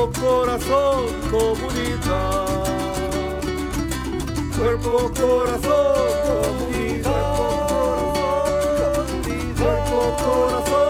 Comunidad. Cuerpo, corazón, comunidad. Cuerpo, corazón, comunidad. Cuerpo, corazón,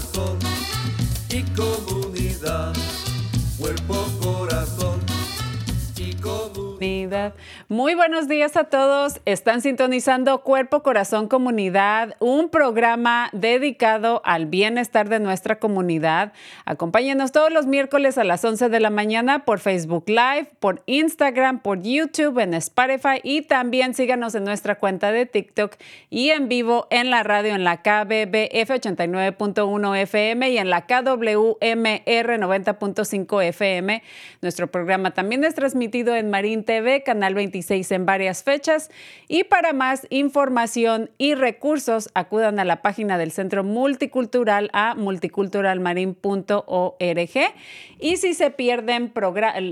Corazón y comunidad. Muy buenos días a todos. Están sintonizando Cuerpo, Corazón, Comunidad, un programa dedicado al bienestar de nuestra comunidad. Acompáñenos todos los miércoles a las 11 de la mañana por Facebook Live, por Instagram, por YouTube, en Spotify y también síganos en nuestra cuenta de TikTok y en vivo en la radio en la KBBF 89.1 FM y en la KWMR 90.5 FM. Nuestro programa también es transmitido en Marín TV, Canal 26 en varias fechas. Y para más información y recursos, acudan a la página del Centro Multicultural a multiculturalmarin.org. Y si se pierden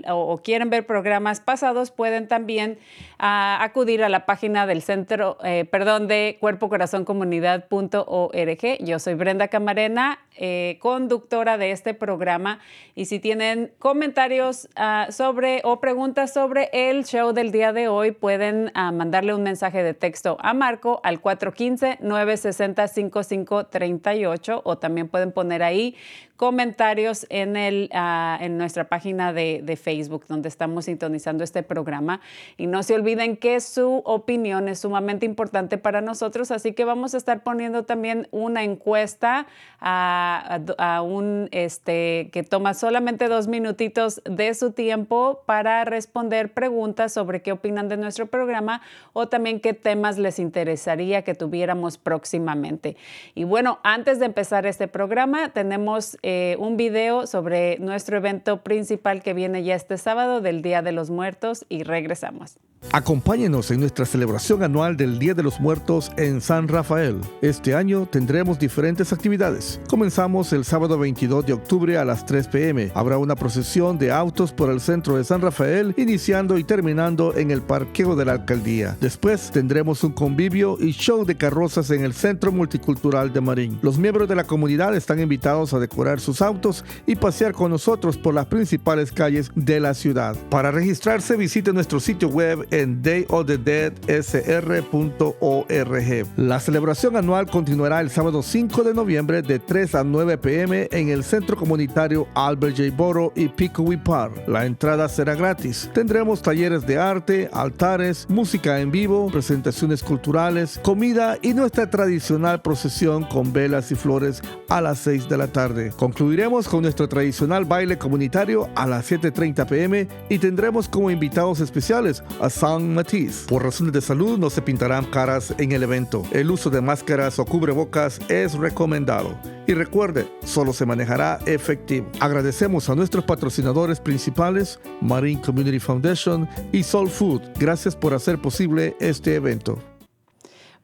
o quieren ver programas pasados, pueden también ah, acudir a la página del Centro, eh, perdón, de Cuerpo Corazón Comunidad.org. Yo soy Brenda Camarena, eh, conductora de este programa. Y si tienen comentarios ah, sobre o preguntas sobre el show del día de hoy, pueden ah, mandarle un mensaje de texto a Marco al 415-960-5538 o también pueden poner ahí comentarios en, el, ah, en nuestra página de, de Facebook donde estamos sintonizando este programa. Y no se olviden que su opinión es sumamente importante para nosotros, así que vamos a estar poniendo también una encuesta a, a- un este, que toma solamente dos minutitos de su tiempo para responder preguntas sobre qué opinan de nuestro programa o también qué temas les interesaría que tuviéramos próximamente. Y bueno, antes de empezar este programa, tenemos eh, un video sobre nuestro evento principal que viene ya este sábado del Día de los Muertos y regresamos. Acompáñenos en nuestra celebración anual del Día de los Muertos en San Rafael. Este año tendremos diferentes actividades. Comenzamos el sábado 22 de octubre a las 3 pm. Habrá una procesión de autos por el centro de San Rafael, iniciando y terminando en el parqueo de la alcaldía. Después tendremos un convivio y show de carrozas en el Centro Multicultural de Marín. Los miembros de la comunidad están invitados a decorar sus autos y pasear con nosotros por las principales calles de la ciudad. Para registrarse, visite nuestro sitio web en dayofthedeadsr.org. La celebración anual continuará el sábado 5 de noviembre de 3 a 9 pm en el Centro Comunitario Albert J. Boro y Pickaway Park. La entrada será gratis. Tendremos talleres de arte, altares, música en vivo, presentaciones culturales, comida y nuestra tradicional procesión con velas y flores a las 6 de la tarde. Concluiremos con nuestro tradicional baile comunitario a las 7.30 pm y tendremos como invitados especiales a San Matisse. Por razones de salud no se pintarán caras en el evento. El uso de máscaras o cubrebocas es recomendado. Y recuerde, solo se manejará efectivo. Agradecemos a nuestros patrocinadores principales, Marine Community Foundation y Soul Food. Gracias por hacer posible este evento.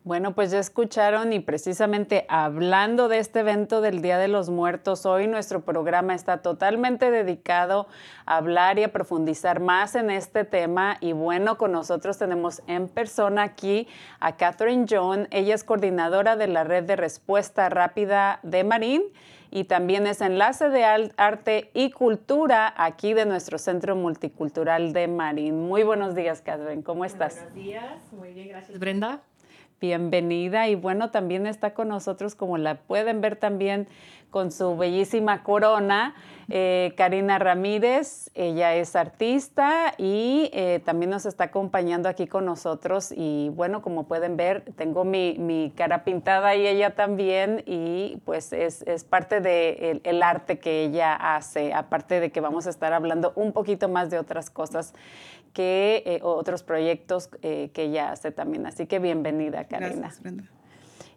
Bueno, pues ya escucharon y precisamente hablando de este evento del Día de los Muertos, hoy nuestro programa está totalmente dedicado a hablar y a profundizar más en este tema. Y bueno, con nosotros tenemos en persona aquí a Catherine John. Ella es coordinadora de la red de respuesta rápida de Marín y también es enlace de arte y cultura aquí de nuestro Centro Multicultural de Marín. Muy buenos días, Catherine. ¿Cómo estás? Buenos días. Muy bien, gracias, Brenda bienvenida y bueno, también está con nosotros, como la pueden ver también con su bellísima corona, eh, Karina Ramírez, ella es artista y eh, también nos está acompañando aquí con nosotros. Y bueno, como pueden ver, tengo mi, cara pintada y ella también. Y pues es, parte del de el arte que ella hace, aparte de que vamos a estar hablando un poquito más de otras cosas que eh, otros proyectos que ella hace también. Así que bienvenida, Karina. Gracias, Brenda.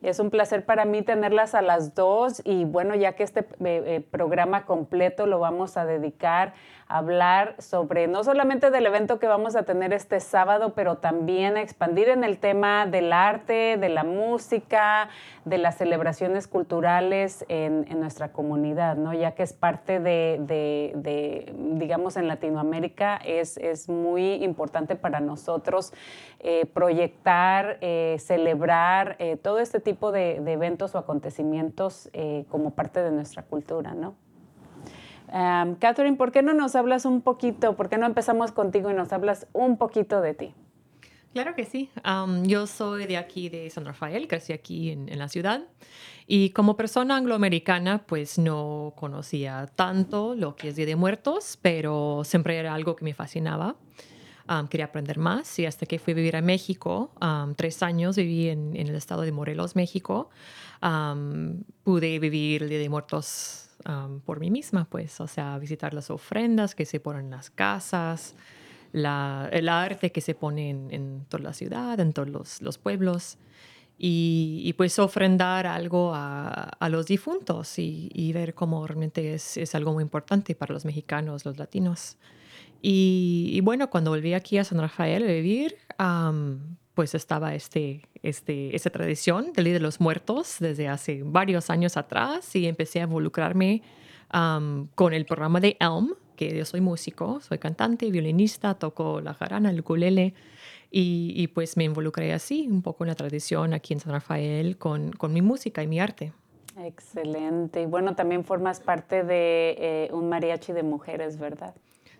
Es un placer para mí tenerlas a las dos y bueno, ya que este eh, programa completo lo vamos a dedicar hablar sobre no solamente del evento que vamos a tener este sábado, pero también expandir en el tema del arte, de la música, de las celebraciones culturales en, nuestra comunidad, ¿no? Ya que es parte de, digamos, en Latinoamérica, es, es, muy importante para nosotros eh, proyectar, eh, celebrar eh, todo este tipo de, eventos o acontecimientos como parte de nuestra cultura, ¿no? Catherine, ¿por qué no nos hablas un poquito? ¿Por qué no empezamos contigo y nos hablas un poquito de ti? Claro que sí. yo soy de aquí, de San Rafael, crecí aquí en, la ciudad. Y como persona angloamericana, pues no conocía tanto lo que es Día de Muertos, pero siempre era algo que me fascinaba. quería aprender más y hasta que fui a vivir a México, tres años viví en, el estado de Morelos, México, pude vivir Día de Muertos por mí misma, pues, o sea, visitar las ofrendas que se ponen en las casas, la, el arte que se pone en, toda la ciudad, en todos los, los pueblos, y, pues ofrendar algo a, a los difuntos y, y, ver cómo realmente es, es, algo muy importante para los mexicanos, los latinos. Y, bueno, cuando volví aquí a San Rafael a vivir, pues estaba este, este, esta tradición del Día de los Muertos desde hace varios años atrás y empecé a involucrarme con el programa de ELM, que yo soy músico, soy cantante, violinista, toco la jarana, el ukulele y, pues me involucré así un poco en la tradición aquí en San Rafael con, con mi música y mi arte. Excelente. Y bueno, también formas parte de eh, un mariachi de mujeres, ¿verdad?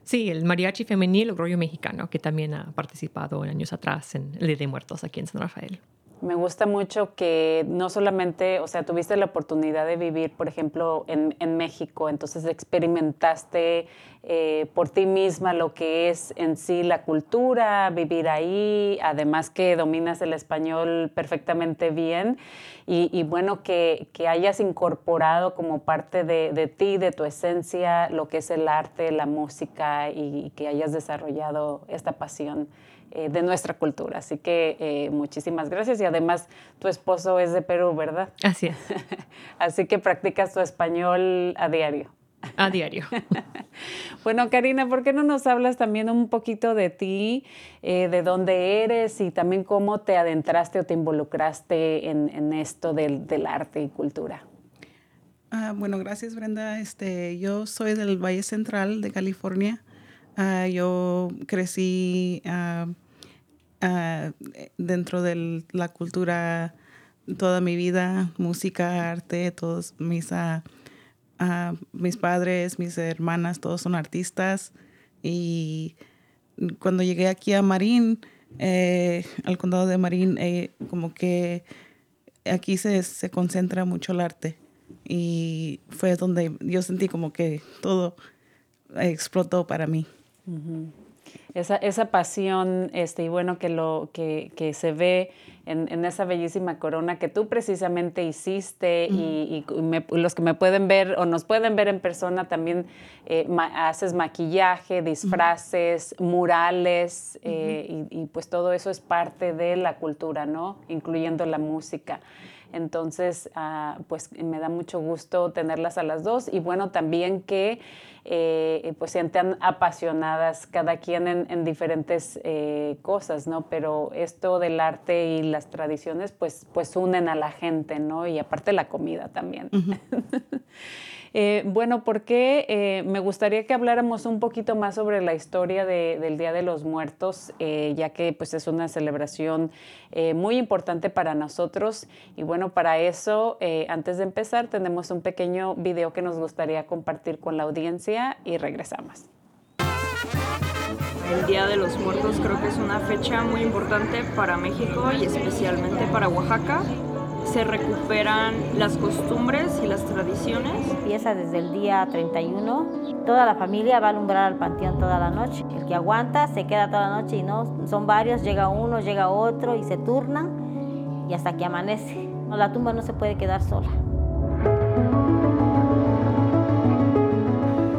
Sí, el mariachi femenil, rollo mexicano, que también ha participado en años atrás en el Día de Muertos aquí en San Rafael. Me gusta mucho que no solamente, o sea, tuviste la oportunidad de vivir, por ejemplo, en, México, entonces experimentaste eh, por ti misma lo que es en sí la cultura, vivir ahí, además que dominas el español perfectamente bien y, bueno, que, hayas incorporado como parte de, ti, de tu esencia, lo que es el arte, la música y que hayas desarrollado esta pasión. Eh, de nuestra cultura. Así que eh, muchísimas gracias y además tu esposo es de Perú, ¿verdad? Así es. Así que practicas tu español a diario. A diario. bueno, Karina, ¿por qué no nos hablas también un poquito de ti, eh, de dónde eres y también cómo te adentraste o te involucraste en, esto del, arte y cultura? Ah, bueno, gracias Brenda. Este, yo soy del Valle Central de California. Ah, yo crecí ah, ah, dentro de la cultura toda mi vida, música, arte, todos mis, mis padres, mis hermanas, todos son artistas. Y cuando llegué aquí a Marín, eh, al condado de Marín, eh, como que aquí se, se concentra mucho el arte. Y fue donde yo sentí como que todo explotó para mí. Esa, esa pasión, este, y bueno, que, lo, que, que se ve en, en, esa bellísima corona que tú precisamente hiciste y, y los que me pueden ver o nos pueden ver en persona también eh, ma haces maquillaje, disfraces, murales eh, y, y, pues todo eso es parte de la cultura, ¿no? Incluyendo la música. Entonces, uh, pues me da mucho gusto tenerlas a las dos y bueno, también que eh, pues sientan apasionadas cada quien en, en diferentes eh, cosas, ¿no? Pero esto del arte y las tradiciones pues, pues unen a la gente, ¿no? Y aparte la comida también. Uh -huh. Eh, bueno, porque eh, me gustaría que habláramos un poquito más sobre la historia de, del Día de los Muertos, eh, ya que pues, es una celebración muy importante para nosotros. Y bueno, para eso, antes de empezar, tenemos un pequeño video que nos gustaría compartir con la audiencia y regresamos. El Día de los Muertos creo que es una fecha muy importante para México y especialmente para Oaxaca se recuperan las costumbres y las tradiciones. Empieza desde el día 31, toda la familia va a alumbrar al panteón toda la noche. El que aguanta se queda toda la noche y no, son varios, llega uno, llega otro y se turnan y hasta que amanece. No, la tumba no se puede quedar sola.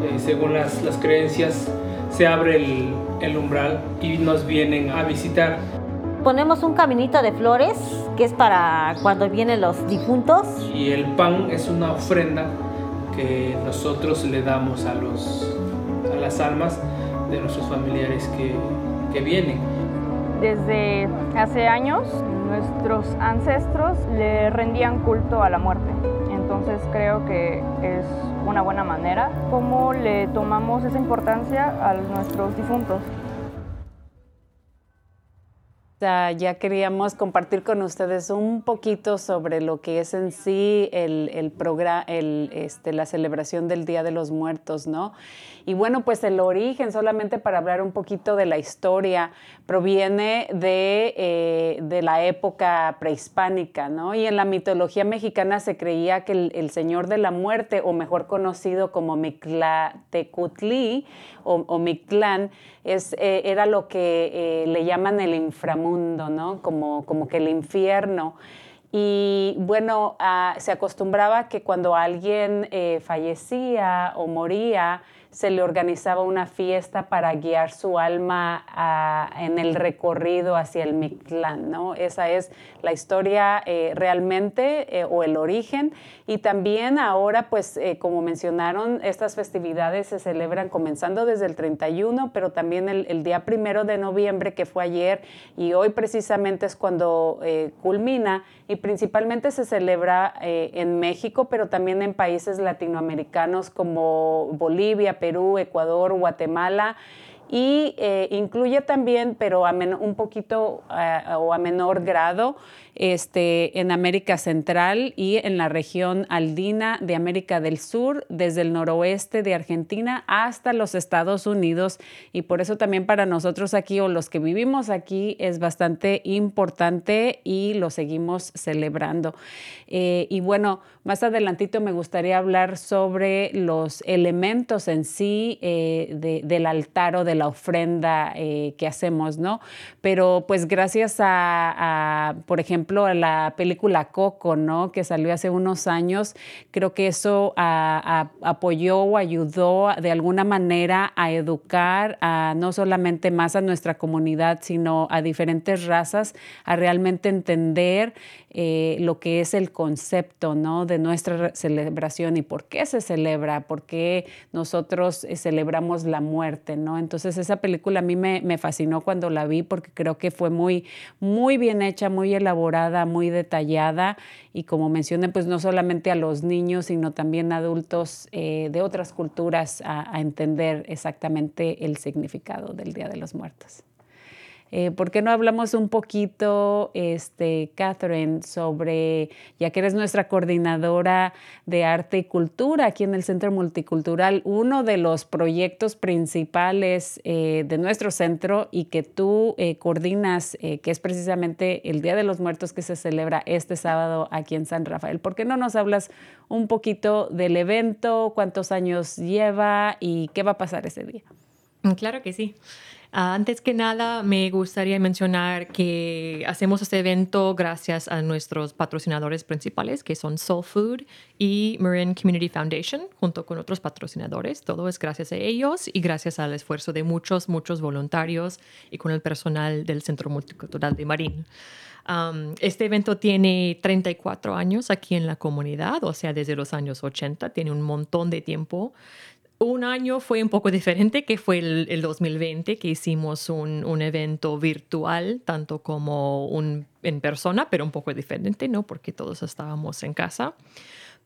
Eh, según las, las, creencias, se abre el, el umbral y nos vienen a visitar ponemos un caminito de flores que es para cuando vienen los difuntos. Y el pan es una ofrenda que nosotros le damos a, los, a las almas de nuestros familiares que, que vienen. Desde hace años nuestros ancestros le rendían culto a la muerte. Entonces creo que es una buena manera como le tomamos esa importancia a nuestros difuntos ya queríamos compartir con ustedes un poquito sobre lo que es en sí el, el el, este, la celebración del Día de los Muertos, ¿no? Y bueno, pues el origen, solamente para hablar un poquito de la historia, proviene de, eh, de la época prehispánica, ¿no? Y en la mitología mexicana se creía que el, el Señor de la Muerte, o mejor conocido como Mictlatecutli o, o Mictlán, es, eh, era lo que eh, le llaman el inframundo, ¿no? Como, como que el infierno. Y bueno, uh, se acostumbraba que cuando alguien eh, fallecía o moría, se le organizaba una fiesta para guiar su alma a, en el recorrido hacia el Mictlán, ¿no? Esa es la historia eh, realmente eh, o el origen. Y también ahora, pues, eh, como mencionaron, estas festividades se celebran comenzando desde el 31, pero también el, el día primero de noviembre, que fue ayer, y hoy precisamente es cuando culmina, y principalmente se celebra en México, pero también en países latinoamericanos como Bolivia, Perú, Ecuador, Guatemala y eh, incluye también, pero a un poquito uh, o a menor grado, este, en América Central y en la región aldina de América del Sur, desde el noroeste de Argentina hasta los Estados Unidos. Y por eso también para nosotros aquí o los que vivimos aquí es bastante importante y lo seguimos celebrando. Eh, y bueno, más adelantito me gustaría hablar sobre los elementos en sí eh, de, del altar o de la ofrenda eh, que hacemos, ¿no? Pero pues gracias a por ejemplo, ejemplo, la película Coco, ¿no? Que salió hace unos años, creo que eso apoyó o ayudó de alguna manera a educar a, no solamente más a nuestra comunidad, sino a diferentes razas, a realmente entender eh, lo que es el concepto, ¿no? De nuestra celebración y por qué se celebra, por qué nosotros eh, celebramos la muerte, ¿no? Entonces esa película a mí me, fascinó cuando la vi porque creo que fue muy, muy bien hecha, muy elaborada muy detallada y como mencioné, pues no solamente a los niños, sino también a adultos eh, de otras culturas a, a entender exactamente el significado del Día de los Muertos. Eh, ¿Por qué no hablamos un poquito, este, Catherine, sobre, ya que eres nuestra coordinadora de arte y cultura aquí en el Centro Multicultural, uno de los proyectos principales eh, de nuestro centro y que tú eh, coordinas, eh, que es precisamente el Día de los Muertos que se celebra este sábado aquí en San Rafael? ¿Por qué no nos hablas un poquito del evento, cuántos años lleva y qué va a pasar ese día? Claro que sí. Ah, antes que nada, me gustaría mencionar que hacemos este evento gracias a nuestros patrocinadores principales, que son Soul Food y Marin Community Foundation, junto con otros patrocinadores. Todo es gracias a ellos y gracias al esfuerzo de muchos, muchos voluntarios y con el personal del Centro Multicultural de Marín. Um, este evento tiene 34 años aquí en la comunidad, o sea, desde los años 80, tiene un montón de tiempo un año fue un poco diferente, que fue el, 2020, que hicimos un, evento virtual, tanto como en persona, pero un poco diferente, ¿no? Porque todos estábamos en casa.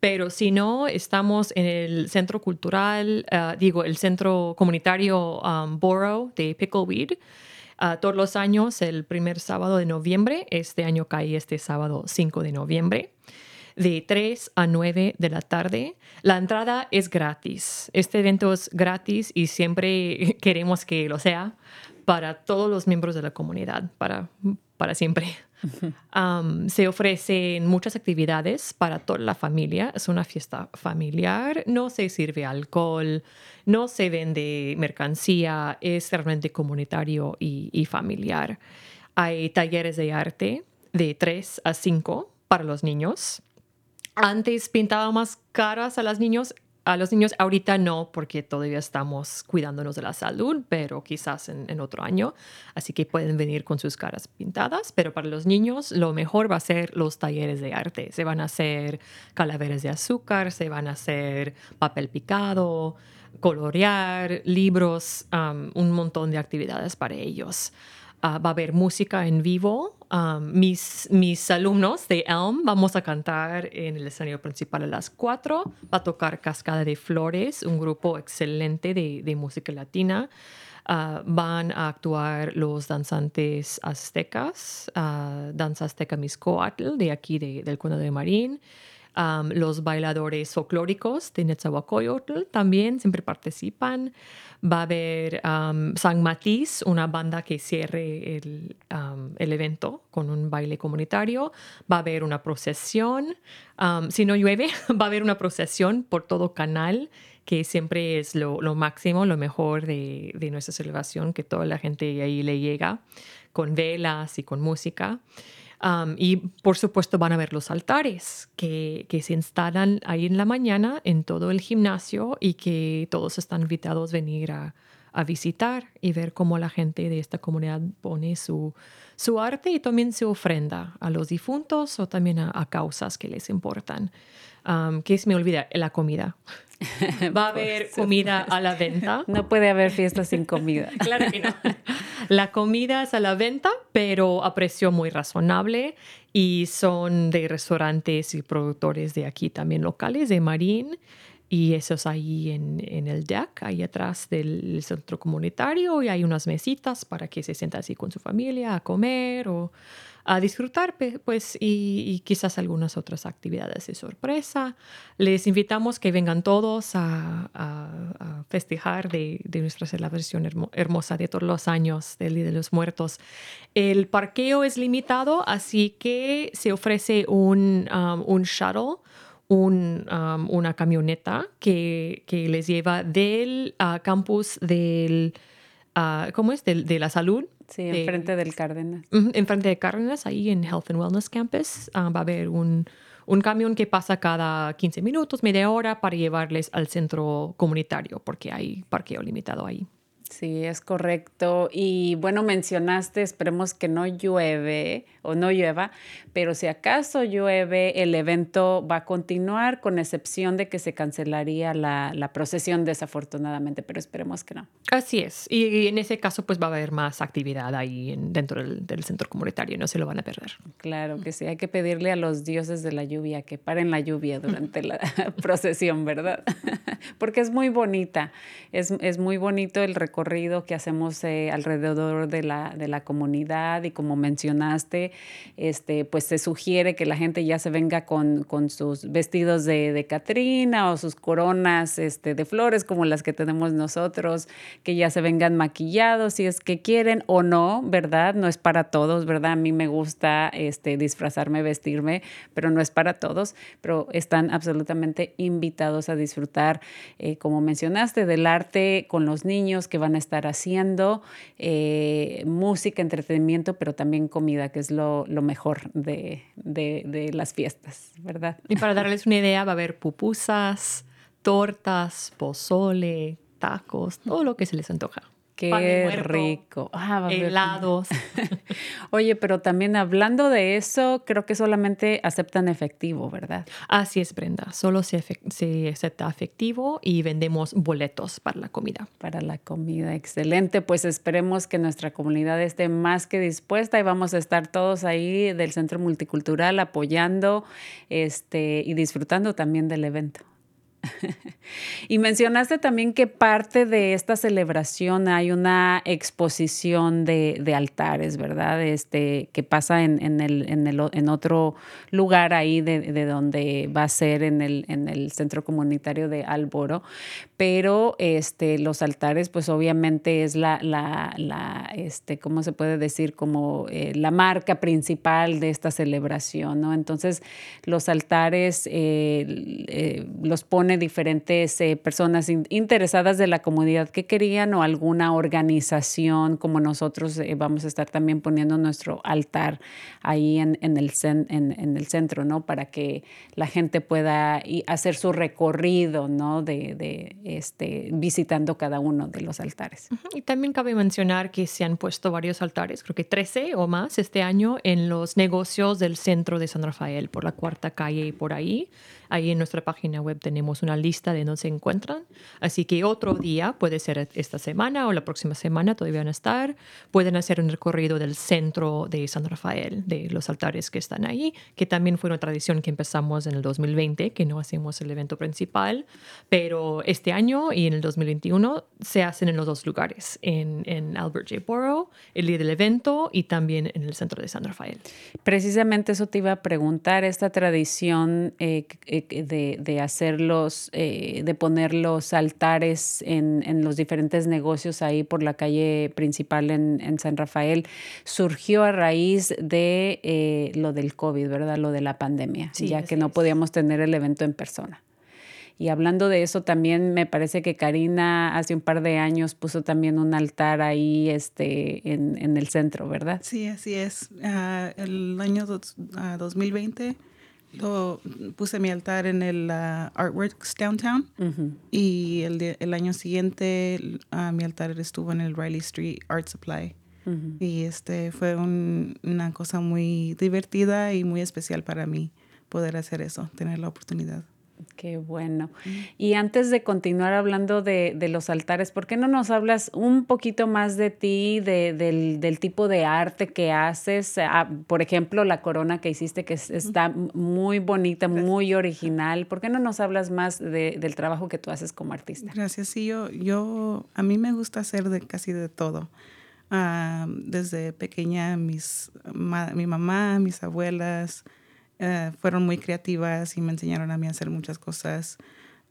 Pero si no, estamos en el centro cultural, uh, digo, el centro comunitario um, Borough de Pickleweed. Uh, todos los años, el primer sábado de noviembre. Este año cae este sábado 5 de noviembre de 3 a 9 de la tarde. La entrada es gratis. Este evento es gratis y siempre queremos que lo sea para todos los miembros de la comunidad, para, para siempre. se ofrecen muchas actividades para toda la familia. Es una fiesta familiar. No se sirve alcohol, no se vende mercancía. Es realmente comunitario y, y familiar. Hay talleres de arte de 3 a 5 para los niños. Antes pintaba más caras a los niños, a los niños ahorita no, porque todavía estamos cuidándonos de la salud, pero quizás en, otro año. Así que pueden venir con sus caras pintadas, pero para los niños lo mejor va a ser los talleres de arte. Se van a hacer calaveras de azúcar, se van a hacer papel picado, colorear, libros, un montón de actividades para ellos. Ah, va a haber música en vivo. mis, mis alumnos de ELM vamos a cantar en el escenario principal a las 4. Va a tocar Cascada de Flores, un grupo excelente de, de música latina. Ah, van a actuar los danzantes aztecas, uh, Danza Azteca Miscoatl, de aquí de, del Cuento de Marín. los bailadores folclóricos de Netzahualcoyotl también siempre participan. Va a haber San Matiz, una banda que cierre el, el, evento con un baile comunitario. Va a haber una procesión. si no llueve, va a haber una procesión por todo canal, que siempre es lo, lo máximo, lo mejor de, de, nuestra celebración, que toda la gente ahí le llega con velas y con música y por supuesto van a ver los altares que, que, se instalan ahí en la mañana en todo el gimnasio y que todos están invitados a venir a, a visitar y ver cómo la gente de esta comunidad pone su, su arte y también su ofrenda a los difuntos o también a, causas que les importan. Um, ¿Qué se me olvida? La comida. Va a haber comida a la venta. No puede haber fiesta sin comida. claro que no. La comida es a la venta, pero a precio muy razonable y son de restaurantes y productores de aquí también locales, de Marín. Y eso es ahí en, en, el deck, ahí atrás del centro comunitario, y hay unas mesitas para que se sienta así con su familia a comer o a disfrutar, pues, y, quizás algunas otras actividades de sorpresa. Les invitamos que vengan todos a, festejar de, nuestra celebración hermosa de todos los años del Día de los Muertos. El parqueo es limitado, así que se ofrece un, um, un shuttle. Un, um, una camioneta que, que, les lleva del uh, campus del, uh, ¿cómo es? de la salud Sí, enfrente del Cárdenas. Enfrente de Cárdenas, ahí en Health and Wellness Campus, ah, va a haber un, un camión que pasa cada 15 minutos, media hora, para llevarles al centro comunitario, porque hay parqueo limitado ahí. Sí, es correcto. Y bueno, mencionaste, esperemos que no llueve o no llueva, pero si acaso llueve, el evento va a continuar con excepción de que se cancelaría la, la procesión desafortunadamente, pero esperemos que no. Así es. Y, en ese caso, pues va a haber más actividad ahí dentro del, del, centro comunitario, no se lo van a perder. Claro que sí, hay que pedirle a los dioses de la lluvia que paren la lluvia durante la procesión, ¿verdad? Porque es muy bonita, es, es muy bonito el recorrido que hacemos eh, alrededor de la, de la comunidad y como mencionaste, este, pues se sugiere que la gente ya se venga con, con sus vestidos de, de Catrina o sus coronas este, de flores como las que tenemos nosotros, que ya se vengan maquillados si es que quieren o no, ¿verdad? No es para todos, ¿verdad? A mí me gusta este, disfrazarme, vestirme, pero no es para todos, pero están absolutamente invitados a disfrutar, eh, como mencionaste, del arte con los niños que van estar haciendo, eh, música, entretenimiento, pero también comida, que es lo, lo mejor de, de, de las fiestas, ¿verdad? Y para darles una idea, va a haber pupusas, tortas, pozole, tacos, todo lo que se les antoja. Qué rico. Ah, helados. Oye, pero también hablando de eso, creo que solamente aceptan efectivo, ¿verdad? Así es, Brenda. Solo se, se, acepta efectivo y vendemos boletos para la comida. Para la comida, excelente. Pues esperemos que nuestra comunidad esté más que dispuesta y vamos a estar todos ahí del Centro Multicultural apoyando este, y disfrutando también del evento. y mencionaste también que parte de esta celebración hay una exposición de, altares, ¿verdad? Este, que pasa en, el, en, el, en otro lugar ahí de, donde va a ser en el, en el centro comunitario de Alboro. Pero este, los altares, pues obviamente es la, la, este, ¿cómo se puede decir? Como eh, la marca principal de esta celebración, ¿no? Entonces, los altares eh, eh, los diferentes eh, personas interesadas de la comunidad que querían o alguna organización como nosotros eh, vamos a estar también poniendo nuestro altar ahí en, en el, en, el centro, ¿no? Para que la gente pueda hacer su recorrido, ¿no? De, de, este, visitando cada uno de los altares. Y también cabe mencionar que se han puesto varios altares, creo que 13 o más este año en los negocios del centro de San Rafael, por la cuarta calle y por ahí. Ahí en nuestra página web tenemos una lista de dónde se encuentran. Así que otro día, puede ser esta semana o la próxima semana, todavía van a estar. Pueden hacer un recorrido del centro de San Rafael, de los altares que están ahí, que también fue una tradición que empezamos en el 2020, que no hacemos el evento principal, pero este año y en el 2021 se hacen en los dos lugares, en, en Albert J. Borough, el día del evento y también en el centro de San Rafael. Precisamente eso te iba a preguntar, esta tradición eh, de, de hacerlos, eh, de poner los altares en, en, los diferentes negocios ahí por la calle principal en, en San Rafael, surgió a raíz de eh, lo del COVID, ¿verdad? Lo de la pandemia, ya que no podíamos tener el evento en persona. Y hablando de eso, también me parece que Karina hace un par de años puso también un altar ahí este, en, en el centro, ¿verdad? Sí, así es. Uh, el año dos, uh, 2020 lo, puse mi altar en el uh, Artworks Downtown y el, el, año siguiente uh, mi altar estuvo en el Riley Street Art Supply. Y este fue un, una cosa muy divertida y muy especial para mí poder hacer eso, tener la oportunidad. Qué bueno. Y antes de continuar hablando de, de, los altares, ¿por qué no nos hablas un poquito más de ti, de, del, del, tipo de arte que haces? Ah, por ejemplo, la corona que hiciste, que está muy bonita, muy original. ¿Por qué no nos hablas más de, del trabajo que tú haces como artista? Gracias. Sí, yo, yo a mí me gusta hacer de casi de todo. Uh, desde pequeña, mis, ma, mi mamá, mis abuelas, Uh, fueron muy creativas y me enseñaron a mí a hacer muchas cosas.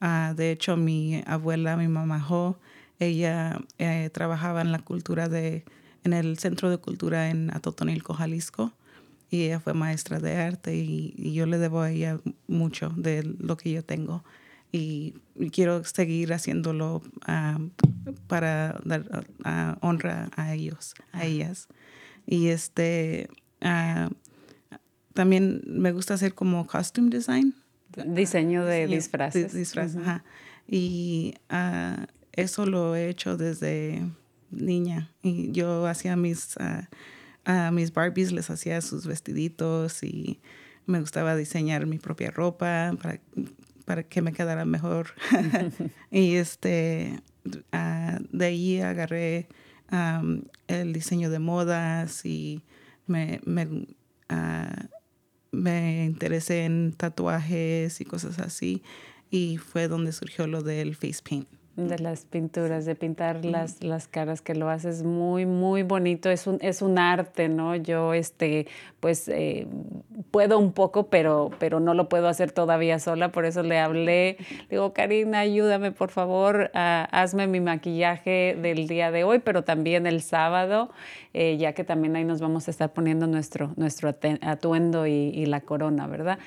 Uh, de hecho, mi abuela, mi mamá Jo, ella eh, trabajaba en la cultura de, en el Centro de Cultura en Atotonilco, Jalisco, y ella fue maestra de arte y, y, yo le debo a ella mucho de lo que yo tengo. Y, quiero seguir haciéndolo uh, para dar honra a ellos, a ellas. Y este también me gusta hacer como costume design. Diseño de disfraces. disfraz, ajá. Y uh, eso lo he hecho desde niña. Y yo hacía mis, uh, uh, mis Barbies, les hacía sus vestiditos y me gustaba diseñar mi propia ropa para, para que me quedara mejor. y este, de ahí agarré um, el diseño de modas y me, me me interesé en tatuajes y cosas así y fue donde surgió lo del face paint de las pinturas, de pintar las, las caras que lo haces muy, muy bonito. Es un, es un arte, ¿no? Yo, este, pues, eh, puedo un poco, pero, pero no lo puedo hacer todavía sola. Por eso le hablé. digo, Karina, ayúdame, por favor. hazme mi maquillaje del día de hoy, pero también el sábado, eh, ya que también ahí nos vamos a estar poniendo nuestro, nuestro atuendo y, la corona, ¿verdad?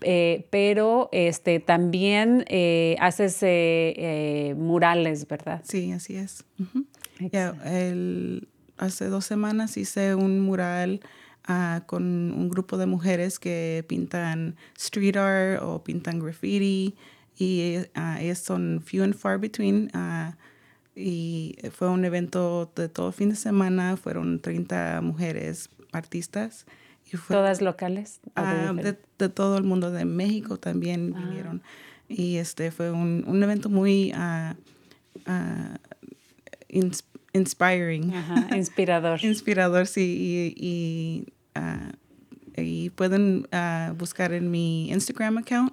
Eh, pero este, también haces murales, ¿verdad? Sí, así es. Ya, el, hace dos semanas hice un mural ah, con un grupo de mujeres que pintan street art o pintan graffiti y ellas son few and far between. ah, y fue un evento de todo fin de semana, fueron 30 mujeres artistas. Y fue, ¿Todas locales? de todo el mundo, de México también Ah. Y este fue un, un evento muy ins- inspiring. Ajá, inspirador. Inspirador, sí. Y, y, ah, y pueden buscar en mi Instagram account.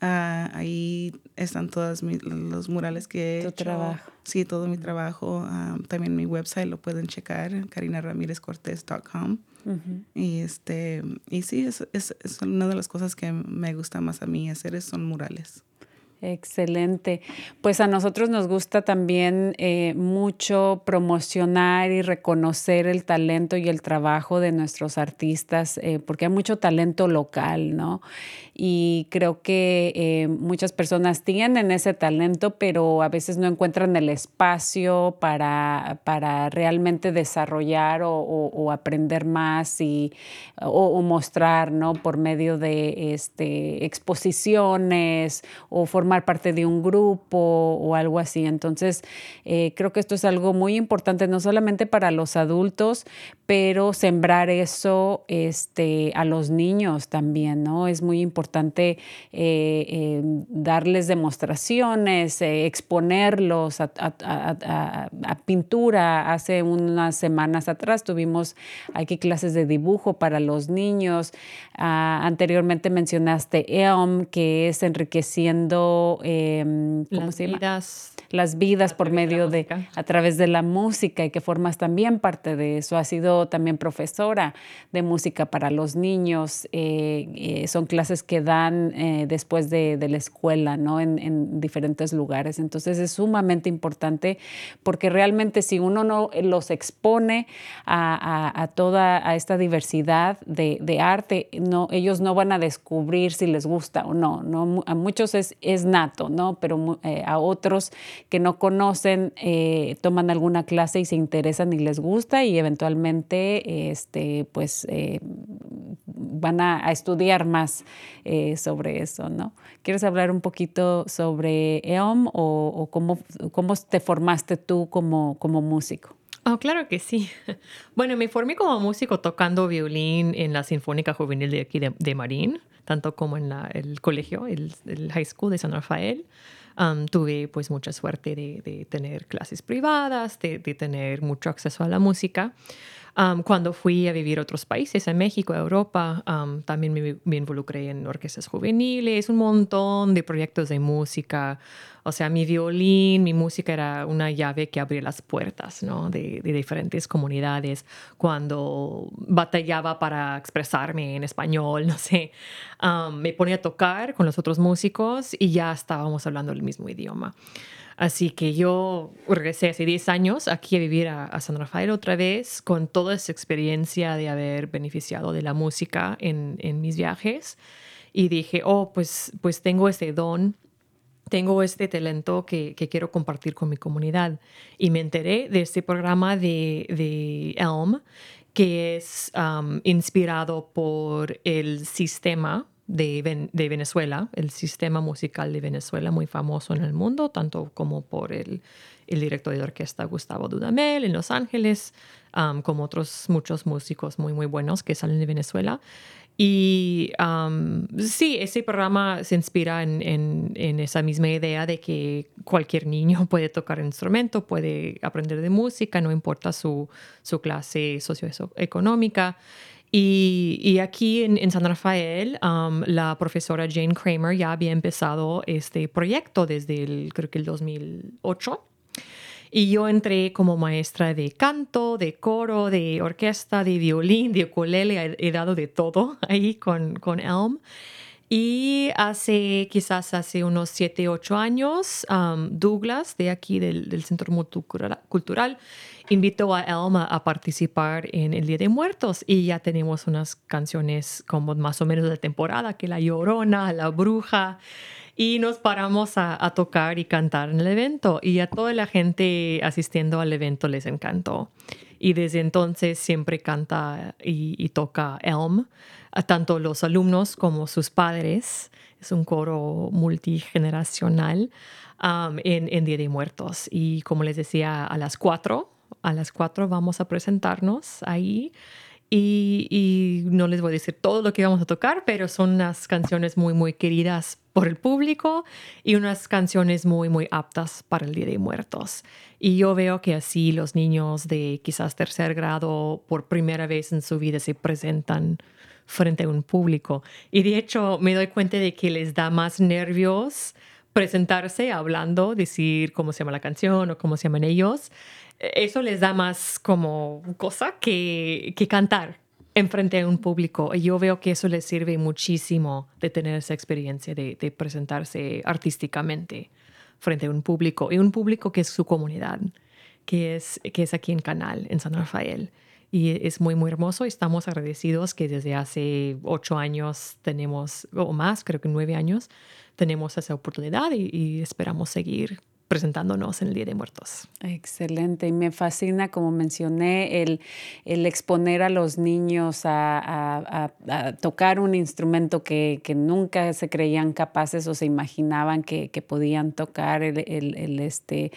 Ah, ahí están todos mi- los murales que he Tu hecho. trabajo. Sí, todo mi trabajo. Ah, también mi website lo pueden checar, carinaramirezcortez.com. Ujú. Y este, y sí, es, es, es una de las cosas que me gusta más a mí hacer es- son murales. Excelente. Pues a nosotros nos gusta también eh, mucho promocionar y reconocer el talento y el trabajo de nuestros artistas, eh, porque hay mucho talento local, ¿no? Y creo que eh, muchas personas tienen ese talento, pero a veces no encuentran el espacio para, para realmente desarrollar o, aprender más y, o, o mostrar, ¿no? Por medio de este, exposiciones o formar parte de un grupo o algo así. Entonces, eh, creo que esto es algo muy importante, no solamente para los adultos, pero sembrar eso este, a los niños también, ¿no? Es muy importante eh, eh, darles demostraciones, eh, exponerlos a, a- a- a- a pintura. Hace unas semanas atrás tuvimos aquí clases de dibujo para los niños. Ah, anteriormente mencionaste EOM, que es enriqueciendo, em, ¿cómo Las se llama? vidas las vidas por de medio de, a través de la música y que formas también parte de eso. Ha sido también profesora de música para los niños. eh, son clases que dan eh, después de, la escuela, ¿no? En, en diferentes lugares. Entonces es sumamente importante porque realmente si uno no los expone a, toda a esta diversidad de, arte, no, ellos no van a descubrir si les gusta o no. ¿no? A muchos es, nato, ¿no? Pero eh, a otros que no conocen eh, toman alguna clase y se interesan y les gusta y eventualmente este, pues, van a estudiar más eh, sobre eso, ¿no? ¿Quieres hablar un poquito sobre EOM o, o cómo, cómo te formaste tú como, como músico? Oh, claro que sí. Bueno, me formé como músico tocando violín en la Sinfónica Juvenil de aquí de, de Marín, tanto como en la- el colegio, el, high school de San Rafael. Tuve pues mucha suerte de, de tener clases privadas, de, de tener mucho acceso a la música. Um, cuando fui a vivir a otros países, a México, a Europa, um, también me, me involucré en orquestas juveniles, un montón de proyectos de música. O sea, mi violín, mi música era una llave que abría las puertas ¿no? de, de diferentes comunidades. Cuando batallaba para expresarme en español, no sé, um, me ponía a tocar con los otros músicos y ya estábamos hablando el mismo idioma. Así que yo regresé hace 10 años aquí a vivir a, San Rafael otra vez con toda esa experiencia de haber beneficiado de la música en, mis viajes. Y dije, oh, pues, pues tengo ese don, tengo este talento que, quiero compartir con mi comunidad. Y me enteré de este programa de, Elm, que es inspirado por el sistema de, de Venezuela, el sistema musical de Venezuela muy famoso en el mundo, tanto como por el, el director de orquesta Gustavo Dudamel en Los Ángeles, como otros muchos músicos muy, muy buenos que salen de Venezuela. Y sí, ese programa se inspira en, en- en esa misma idea de que cualquier niño puede tocar instrumento, puede aprender de música, no importa su, su clase socioeconómica. Y, y aquí en, en San Rafael, um, la profesora Jane Kramer ya había empezado este proyecto desde el, creo que el 2008. Y yo entré como maestra de canto, de coro, de orquesta, de violín, de ukulele, he, he dado de todo ahí con, con Elm. Y hace, quizás hace unos 7, 8 años, um, Douglas, de aquí del, del Centro Multicultural, Cultural, invitó a Elm a, participar en el Día de Muertos y ya tenemos unas canciones como más o menos de temporada, que La Llorona, La Bruja. y nos paramos a, tocar y cantar en el evento y a toda la gente asistiendo al evento les encantó. Y desde entonces siempre canta y, y toca Elm, a tanto los alumnos como sus padres. Es un coro multigeneracional um, en, en Día de Muertos. Y como les decía, a las cuatro, a las cuatro vamos a presentarnos ahí. Y, y, no les voy a decir todo lo que vamos a tocar, pero son unas canciones muy, muy queridas por el público y unas canciones muy, muy aptas para el Día de Muertos. Y yo veo que así los niños de quizás tercer grado por primera vez en su vida se presentan frente a un público. Y de hecho me doy cuenta de que les da más nervios presentarse hablando, decir cómo se llama la canción o cómo se llaman ellos eso les da más como cosa que, que cantar enfrente a un público. Y yo veo que eso les sirve muchísimo de tener esa experiencia de, presentarse artísticamente frente a un público y un público que es su comunidad, que es, que es aquí en Canal, en San Rafael. Y es muy, muy hermoso. Estamos agradecidos que desde hace ocho años tenemos, o más, creo que nueve años, tenemos esa oportunidad y, y esperamos seguir presentándonos en el Día de Muertos. Excelente. Y me fascina, como mencioné, el, exponer a los niños a, tocar un instrumento que, nunca se creían capaces o se imaginaban que, podían tocar. Este,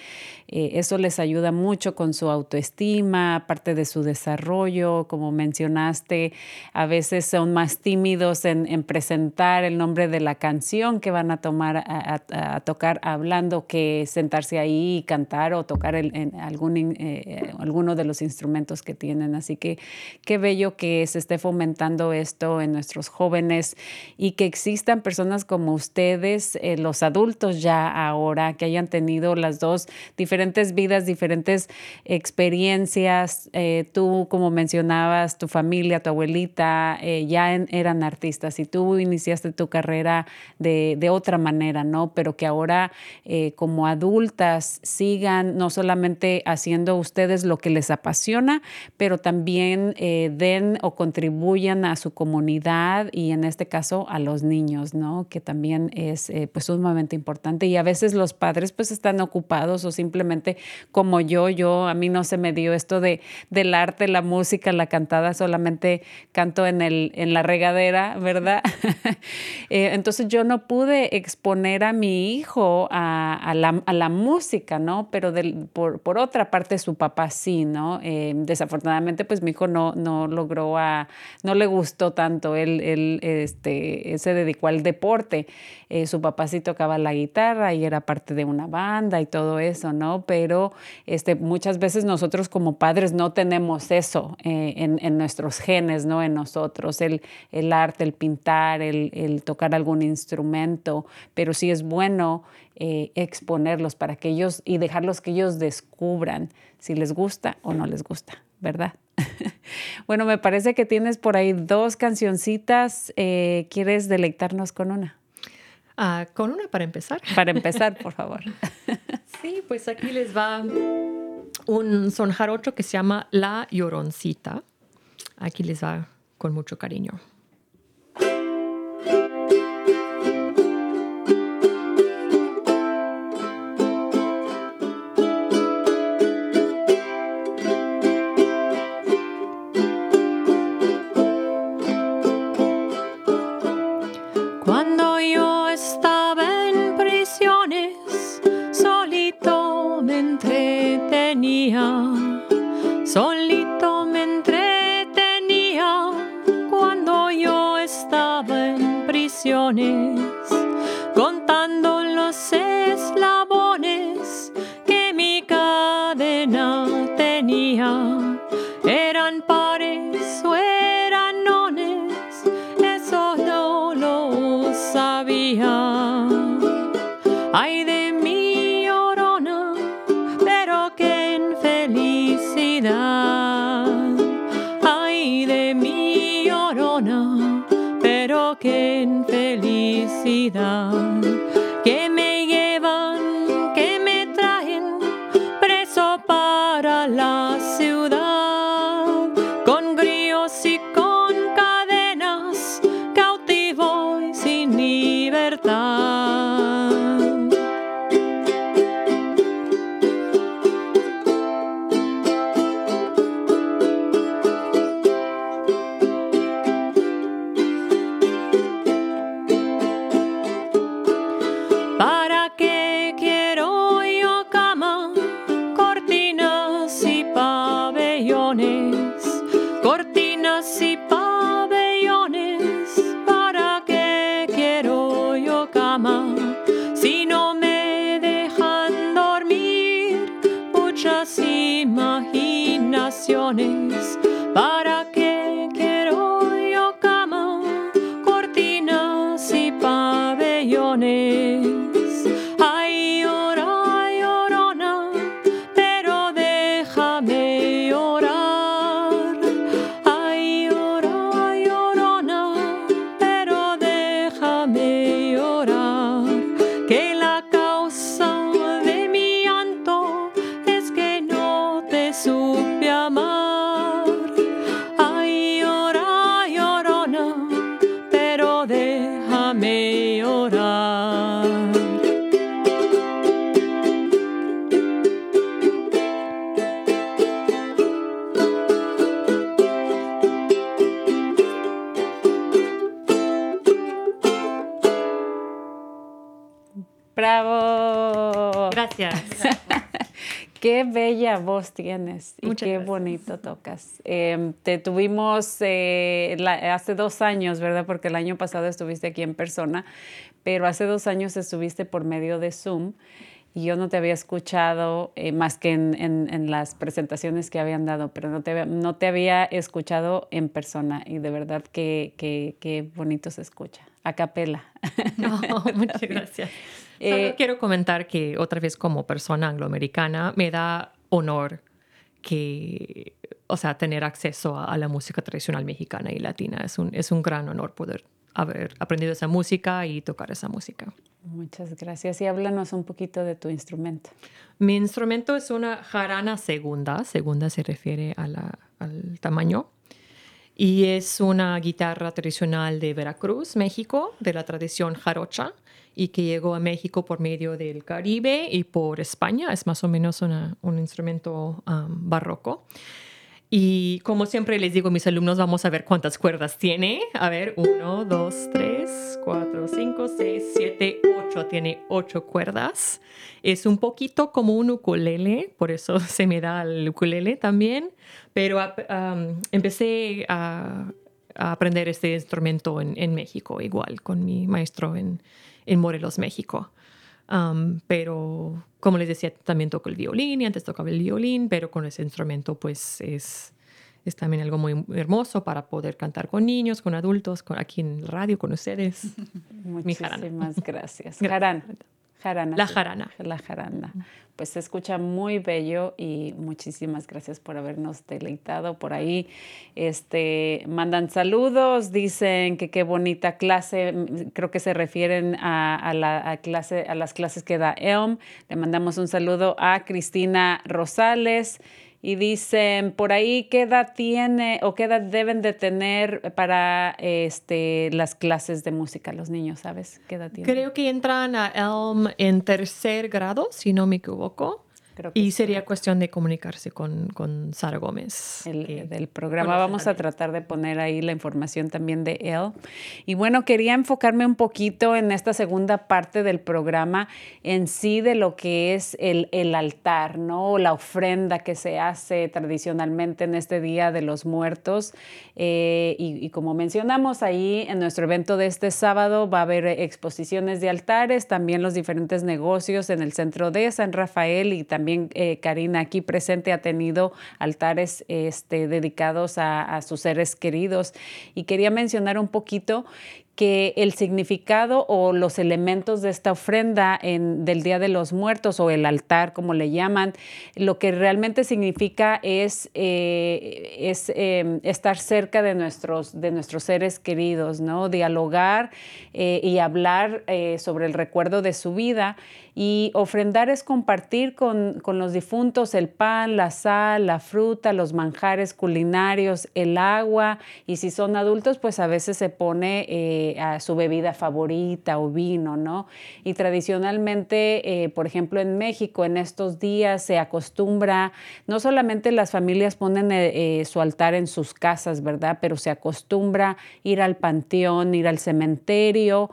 eh, eso les ayuda mucho con su autoestima, aparte de su desarrollo. Como mencionaste, a veces son más tímidos en, en presentar el nombre de la canción que van a tomar a, tocar hablando que sentarse ahí y cantar o tocar el, en algún, eh, alguno de los instrumentos que tienen. Así que qué bello que se esté fomentando esto en nuestros jóvenes y que existan personas como ustedes, eh, los adultos ya ahora, que hayan tenido las dos diferentes vidas, diferentes experiencias. Eh, tú, como mencionabas, tu familia, tu abuelita, eh, ya en, eran artistas y tú iniciaste tu carrera de, de otra manera, ¿no? Pero que ahora eh, como adultos, adultas sigan no solamente haciendo ustedes lo que les apasiona, pero también eh, den o contribuyan a su comunidad y en este caso a los niños, ¿no? Que también es eh, pues sumamente importante y a veces los padres pues están ocupados o simplemente como yo, yo a mí no se me dio esto de del arte, la música, la cantada, solamente canto en el en la regadera, ¿verdad? eh, entonces yo no pude exponer a mi hijo a, la, a la música, ¿no? Pero por, por, otra parte su papá sí, ¿no? Eh, desafortunadamente pues mi hijo no, no logró a, no le gustó tanto, él, él este, se dedicó al deporte, eh, su papá sí tocaba la guitarra y era parte de una banda y todo eso, ¿no? Pero este, muchas veces nosotros como padres no tenemos eso eh, en, en, nuestros genes, ¿no? En nosotros, el, el arte, el pintar, el, el tocar algún instrumento, pero sí es bueno eh, exponerlos para que ellos y dejarlos que ellos descubran si les gusta o no les gusta, ¿verdad? bueno, me parece que tienes por ahí dos cancioncitas. Eh, ¿Quieres deleitarnos con una? Uh, con una para empezar. Para empezar, por favor. sí, pues aquí les va un son jarocho que se llama La Lloroncita. Aquí les va con mucho cariño. En tienes y qué gracias. bonito tocas. Eh, te tuvimos eh, la- hace dos años, ¿verdad? Porque el año pasado estuviste aquí en persona, pero hace dos años estuviste por medio de Zoom y yo no te había escuchado eh, más que en, en- en las presentaciones que habían dado, pero no te, había- no te había escuchado en persona y de verdad que, que, que bonito se escucha. A capela. No, muchas gracias. Solo Eh, quiero comentar que otra vez como persona angloamericana me da honor que, o sea, tener acceso a, a la música tradicional mexicana y latina. Es un, es un gran honor poder haber aprendido esa música y tocar esa música. Muchas gracias. Y háblanos un poquito de tu instrumento. Mi instrumento es una jarana segunda. Segunda se refiere a la- al tamaño. Y es una guitarra tradicional de Veracruz, México, de la tradición jarocha, y que llegó a México por medio del Caribe y por España. Es más o menos una- un instrumento um, barroco. Y como siempre les digo a mis alumnos, vamos a ver cuántas cuerdas tiene. A ver, uno, dos, tres, cuatro, cinco, seis, siete, ocho. Tiene ocho cuerdas. Es un poquito como un ukulele, por eso se me da el ukulele también. Pero am, empecé a aprender este instrumento en, en México, igual, con mi maestro en, en Morelos, México. Um, pero como les decía, también toco el violín y antes tocaba el violín, pero con ese instrumento pues es, es también algo muy hermoso para poder cantar con niños, con adultos, con, aquí en radio, con ustedes. Mi. Muchísimas gracias. Gracias. Jarana. La jarana. La jarana. Pues se escucha muy bello y muchísimas gracias por habernos deleitado por ahí. Este, mandan saludos, dicen que qué bonita clase, mm, creo que se refieren a, a la a clase, a las clases que da ELM. Le mandamos un saludo a Cristina Rosales. Y dicen, por ahí, ¿qué edad tiene o qué edad deben de tener para este, las clases de música los niños, ¿sabes? ¿Qué edad tienen? Creo que entran a ELM en tercer grado, si no me equivoco. Creo que Y sí. sería cuestión de comunicarse con, con Sara Gómez. el- que del programa. conoce Vamos a tratar de poner ahí la información también de él. Y bueno, quería enfocarme un poquito en esta segunda parte del programa en sí de lo que es el, el altar, ¿no? La ofrenda que se hace tradicionalmente en este Día de los Muertos. Eh, y, y como mencionamos ahí en nuestro evento de este sábado va a haber exposiciones de altares, también los diferentes negocios en el centro de San Rafael y también eh, Karina aquí presente ha tenido altares este, dedicados a sus seres queridos. Y quería mencionar un poquito que el significado o los elementos de esta ofrenda en, del Día de los Muertos o el altar, como le llaman, lo que realmente significa es, eh, es eh, estar cerca de nuestros, de nuestros seres queridos, ¿no? Dialogar eh, y hablar eh, sobre el recuerdo de su vida. Y ofrendar es compartir con, con los difuntos el pan, la sal, la fruta, los manjares culinarios, el agua. Y si son adultos, pues a veces se pone eh, a su bebida favorita o vino, ¿no? Y tradicionalmente, eh, por ejemplo, en México, en estos días se acostumbra, no solamente las familias ponen eh, su altar en sus casas, ¿verdad? Pero se acostumbra ir al panteón, ir al cementerio,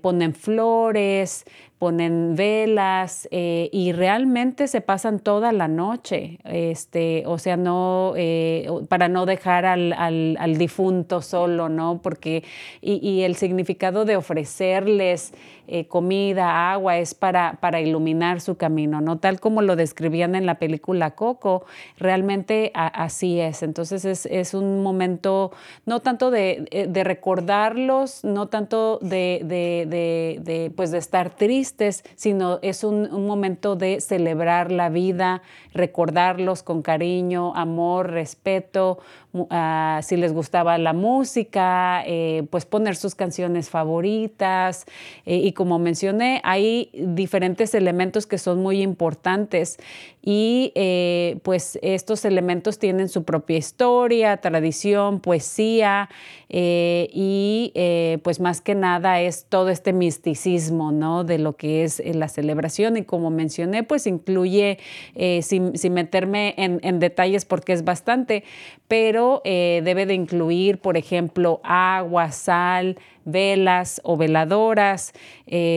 ponen flores, ponen velas eh, y realmente se pasan toda la noche, este, o sea, no, eh, para no dejar al, al- al difunto solo, ¿no? Porque, y, y el significado de ofrecerles eh, comida, agua, es para, para iluminar su camino, ¿no? Tal como lo describían en la película Coco, realmente así es. Entonces es, es un momento no tanto de, eh, de recordarlos, no tanto de- de- de, pues de estar tristes, sino es un, un momento de celebrar la vida, recordarlos con cariño, amor, respeto, ah, si les gustaba la música, eh, pues poner sus canciones favoritas. eh, y como mencioné, hay diferentes elementos que son muy importantes y eh, pues estos elementos tienen su propia historia, tradición, poesía eh, y eh, pues más que nada es todo este misticismo, ¿no? De lo que es la celebración y como mencioné, pues incluye sin, sin meterme en, en, detalles porque es bastante, pero debe de incluir, por ejemplo, agua, sal, velas o veladoras,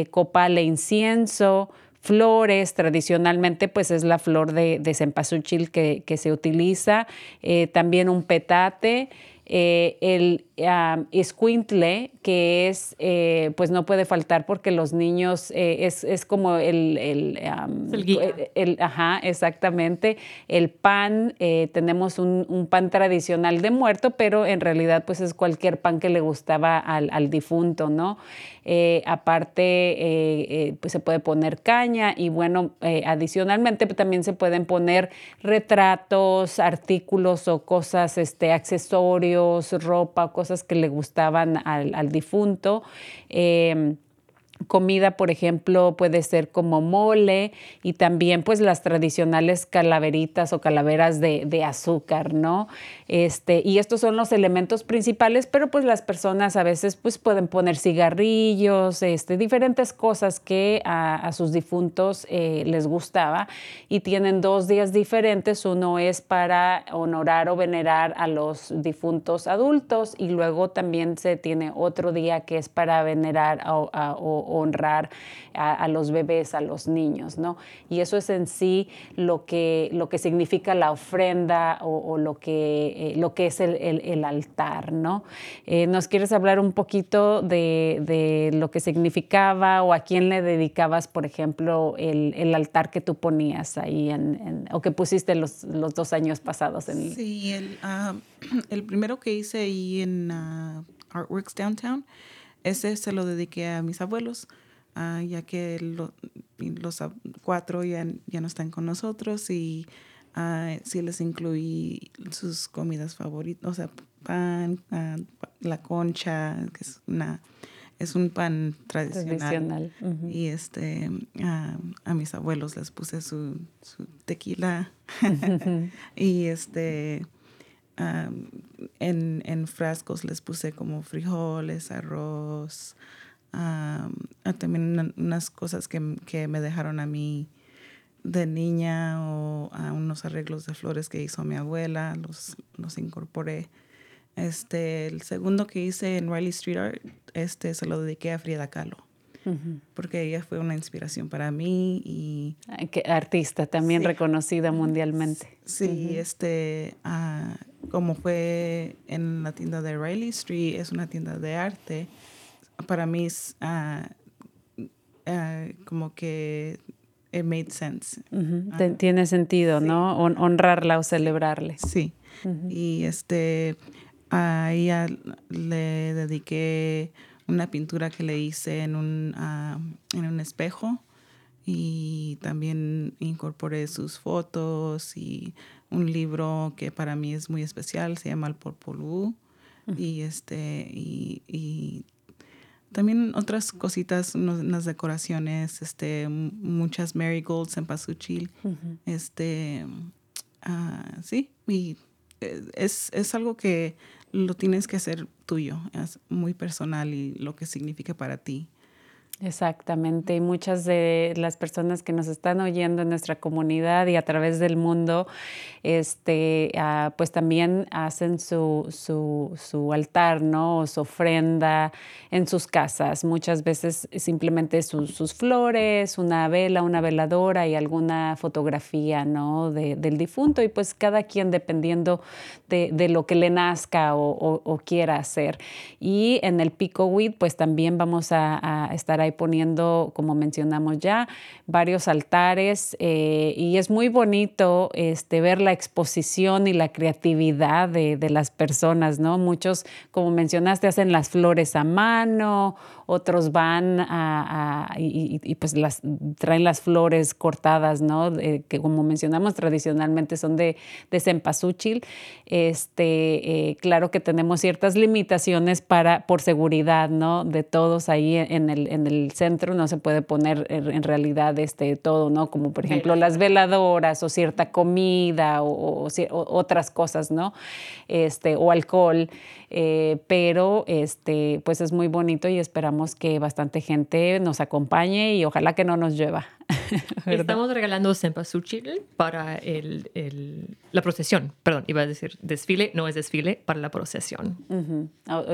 copal e incienso, flores, tradicionalmente pues es la flor de, de cempasúchil que, que se utiliza, eh, también un petate, eh, el um, escuintle, que es, eh, pues no puede faltar porque los niños eh, es, es, como el, el, el, ajá, exactamente, el pan, tenemos un, un, pan tradicional de muerto, pero en realidad pues es cualquier pan que le gustaba al, al difunto, ¿no? Aparte, pues se puede poner caña y bueno, adicionalmente también se pueden poner retratos, artículos o cosas, este, accesorios, ropa, cosas que le gustaban al, al difunto. Comida, por ejemplo, puede ser como mole y también pues las tradicionales calaveritas o calaveras de, de, azúcar, ¿no? Este, y estos son los elementos principales, pero pues las personas a veces pues pueden poner cigarrillos, este, diferentes cosas que a, a sus difuntos eh, les gustaba y tienen dos días diferentes. Uno es para honorar o venerar a los difuntos adultos y luego también se tiene otro día que es para venerar o honrar a, los bebés, a los niños, ¿no? Y eso es en sí lo que, lo que significa la ofrenda o, lo, que, eh, lo que es el, altar, ¿no? Eh, ¿Nos quieres hablar un poquito de, lo que significaba o a quién le dedicabas, por ejemplo, el, altar que tú ponías ahí en, o que pusiste los, los dos años pasados? En... Sí, el, ah, el primero que hice ahí en ah, Artworks Downtown ese se lo dediqué a mis abuelos, uh, ya que los cuatro ya, ya no están con nosotros y uh, sí les incluí sus comidas favoritas, o sea, pan, uh, la concha, que es una es un pan tradicional. tradicional. Y este a mis abuelos les puse su, su tequila y este en, en, frascos les puse como frijoles, arroz, también unas cosas que, que, me dejaron a mí de niña o a unos arreglos de flores que hizo mi abuela, los, los incorporé. Este, el segundo que hice en Riley Street Art, este se lo dediqué a Frida Kahlo. Porque ella fue una inspiración para mí y... artista, también reconocida mundialmente. Sí, este, uh, como fue en la tienda de Riley Street, es una tienda de arte, para mí es uh, uh, como que it made sense. Tiene sentido, ¿no? honrarla o celebrarle. Sí. Y este, a ella le dediqué una pintura que le hice en un, uh, en un espejo y también incorporé sus fotos y un libro que para mí es muy especial, se llama El Porpolú. Y, este, y, y, también otras cositas, unas decoraciones, este, muchas marigolds en pasuchil. Este, uh, sí, y eh, es, es algo que lo tienes que hacer tuyo, es muy personal y lo que significa para ti. Exactamente, y muchas de las personas que nos están oyendo en nuestra comunidad y a través del mundo, este, ah, pues también hacen su, su, su, altar, ¿no? O su ofrenda en sus casas. Muchas veces simplemente sus flores, una vela, una veladora y alguna fotografía, ¿no? De, del difunto y pues cada quien dependiendo de, de lo que le nazca o, o, quiera hacer. Y en el Pico Weed, pues también vamos a, a estar ahí poniendo, como mencionamos ya, varios altares eh, y es muy bonito este, ver la exposición y la creatividad de, de las personas, ¿no? Muchos, como mencionaste, hacen las flores a mano otros van a, y, pues traen las flores cortadas, ¿no? que como mencionamos tradicionalmente son de, de cempasúchil. Este, eh, claro que tenemos ciertas limitaciones para, por seguridad, ¿no? De todos ahí en el el centro no se puede poner en realidad este, todo, ¿no? Como por ejemplo las veladoras o cierta comida o, otras cosas, ¿no? Este, o alcohol. Eh, pero este, pues es muy bonito y esperamos que bastante gente nos acompañe y ojalá que no nos llueva. Estamos regalando cempasúchil para el, el, la procesión, perdón, iba a decir desfile, no es desfile, para la procesión.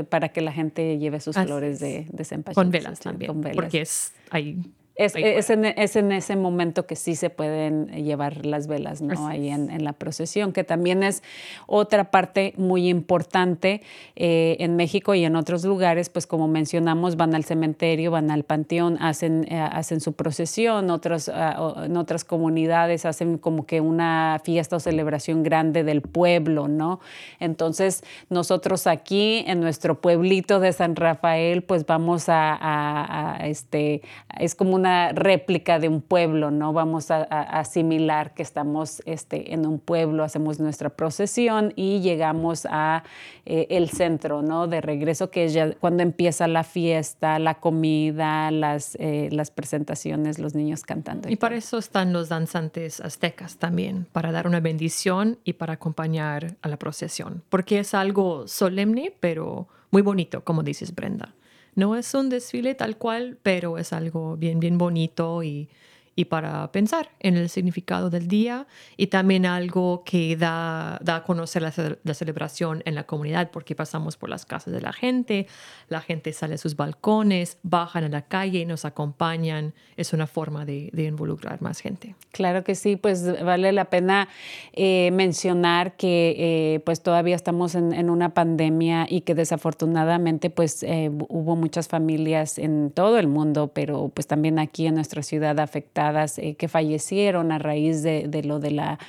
Para que la gente lleve sus flores de, de cempasúchil. Con velas también, con velas. Porque es ahí es, es, en, es, en, ese momento que sí se pueden llevar las velas, ¿no? Ahí en, en, la procesión, que también es otra parte muy importante eh, en México y en otros lugares, pues como mencionamos, van al cementerio, van al panteón, hacen, eh, hacen su procesión, otros, uh, en otras comunidades hacen como que una fiesta o celebración grande del pueblo, ¿no? Entonces, nosotros aquí en nuestro pueblito de San Rafael, pues vamos a, a, a este, es como una réplica de un pueblo, ¿no? Vamos a, asimilar que estamos este, en un pueblo, hacemos nuestra procesión y llegamos a eh, el centro, ¿no? De regreso, que es ya cuando empieza la fiesta, la comida, las, eh, las presentaciones, los niños cantando. Y, para eso están los danzantes aztecas también, para dar una bendición y para acompañar a la procesión, porque es algo solemne, pero muy bonito, como dices Brenda. No es un desfile tal cual, pero es algo bien, bien bonito y y para pensar en el significado del día y también algo que da, da a conocer la, la, celebración en la comunidad porque pasamos por las casas de la gente, la gente sale a sus balcones, bajan a la calle y nos acompañan. Es una forma de, de involucrar más gente. Claro que sí, pues vale la pena eh, mencionar que eh, pues todavía estamos en, en, una pandemia y que desafortunadamente pues eh, hubo muchas familias en todo el mundo, pero pues también aquí en nuestra ciudad afectadas eh, que fallecieron a raíz de, lo de, la,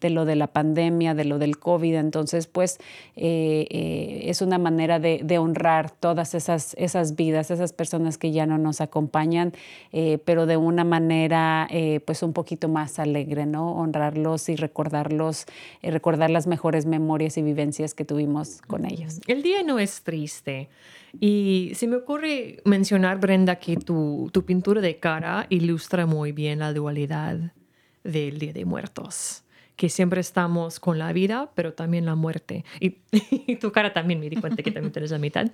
de lo de la pandemia, de lo del COVID. Entonces, pues eh, eh, es una manera de, honrar todas esas, esas vidas, esas personas que ya no nos acompañan, pero de una manera pues un poquito más alegre, ¿no? Honrarlos y recordarlos, recordar las mejores memorias y vivencias que tuvimos con ellos. El día no es triste. Y se me ocurre mencionar, Brenda, que tu, tu pintura de cara ilustra muy bien la dualidad del Día de Muertos que siempre estamos con la vida, pero también la muerte. Y, tu cara también me di cuenta que también tienes la mitad.